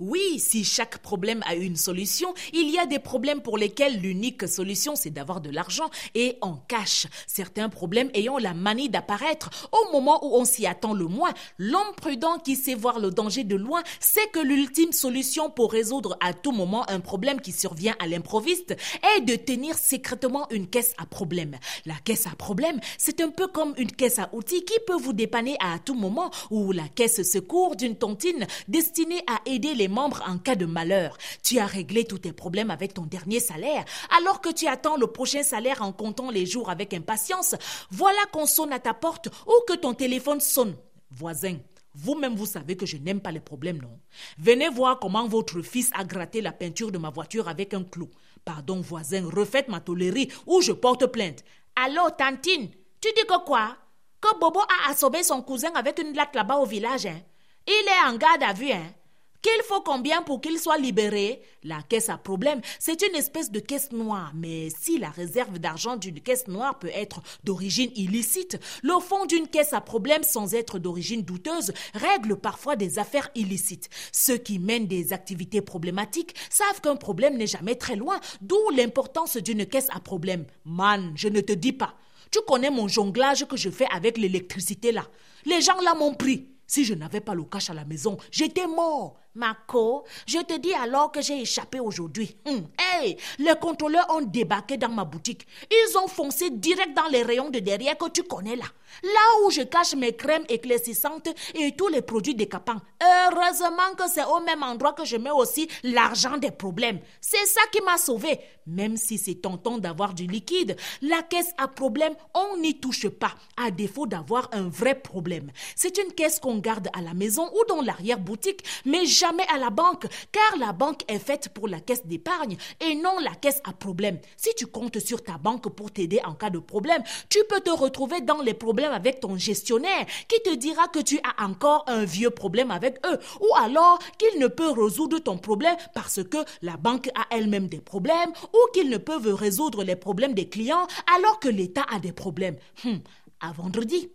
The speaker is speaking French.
Oui, si chaque problème a une solution, il y a des problèmes pour lesquels l'unique solution c'est d'avoir de l'argent et en cash. Certains problèmes ayant la manie d'apparaître au moment où on s'y attend le moins. L'homme prudent qui sait voir le danger de loin sait que l'ultime solution pour résoudre à tout moment un problème qui survient à l'improviste est de tenir secrètement une caisse à problème. La caisse à problème, c'est un peu comme une caisse à outils qui peut vous dépanner à tout moment ou la caisse secours d'une tontine destinée à aider les membres en cas de malheur. Tu as réglé tous tes problèmes avec ton dernier salaire, alors que tu attends le prochain salaire en comptant les jours avec impatience. Voilà qu'on sonne à ta porte ou que ton téléphone sonne. Voisin, vous-même, vous savez que je n'aime pas les problèmes, non? Venez voir comment votre fils a gratté la peinture de ma voiture avec un clou. Pardon, voisin, refaites ma tolérie ou je porte plainte. Allô, Tantine, tu dis que quoi? Que Bobo a assommé son cousin avec une latte là-bas au village, hein? Il est en garde à vue, hein? Qu'il faut combien pour qu'il soit libéré? La caisse à problème, c'est une espèce de caisse noire. Mais si la réserve d'argent d'une caisse noire peut être d'origine illicite, le fond d'une caisse à problème sans être d'origine douteuse règle parfois des affaires illicites. Ceux qui mènent des activités problématiques savent qu'un problème n'est jamais très loin, d'où l'importance d'une caisse à problème. Man, je ne te dis pas. Tu connais mon jonglage que je fais avec l'électricité là. Les gens là m'ont pris. Si je n'avais pas le cash à la maison, j'étais mort. Marco, je te dis alors que j'ai échappé aujourd'hui. Hum, hey, les contrôleurs ont débarqué dans ma boutique. Ils ont foncé direct dans les rayons de derrière que tu connais là. Là où je cache mes crèmes éclaircissantes et tous les produits décapants. Heureusement que c'est au même endroit que je mets aussi l'argent des problèmes. C'est ça qui m'a sauvé. Même si c'est tentant d'avoir du liquide, la caisse à problème, on n'y touche pas, à défaut d'avoir un vrai problème. C'est une caisse qu'on garde à la maison ou dans l'arrière-boutique, mais jamais à la banque, car la banque est faite pour la caisse d'épargne et non la caisse à problème. Si tu comptes sur ta banque pour t'aider en cas de problème, tu peux te retrouver dans les problèmes avec ton gestionnaire qui te dira que tu as encore un vieux problème avec eux ou alors qu'il ne peut résoudre ton problème parce que la banque a elle-même des problèmes ou qu'ils ne peuvent résoudre les problèmes des clients alors que l'État a des problèmes. Hum, à vendredi.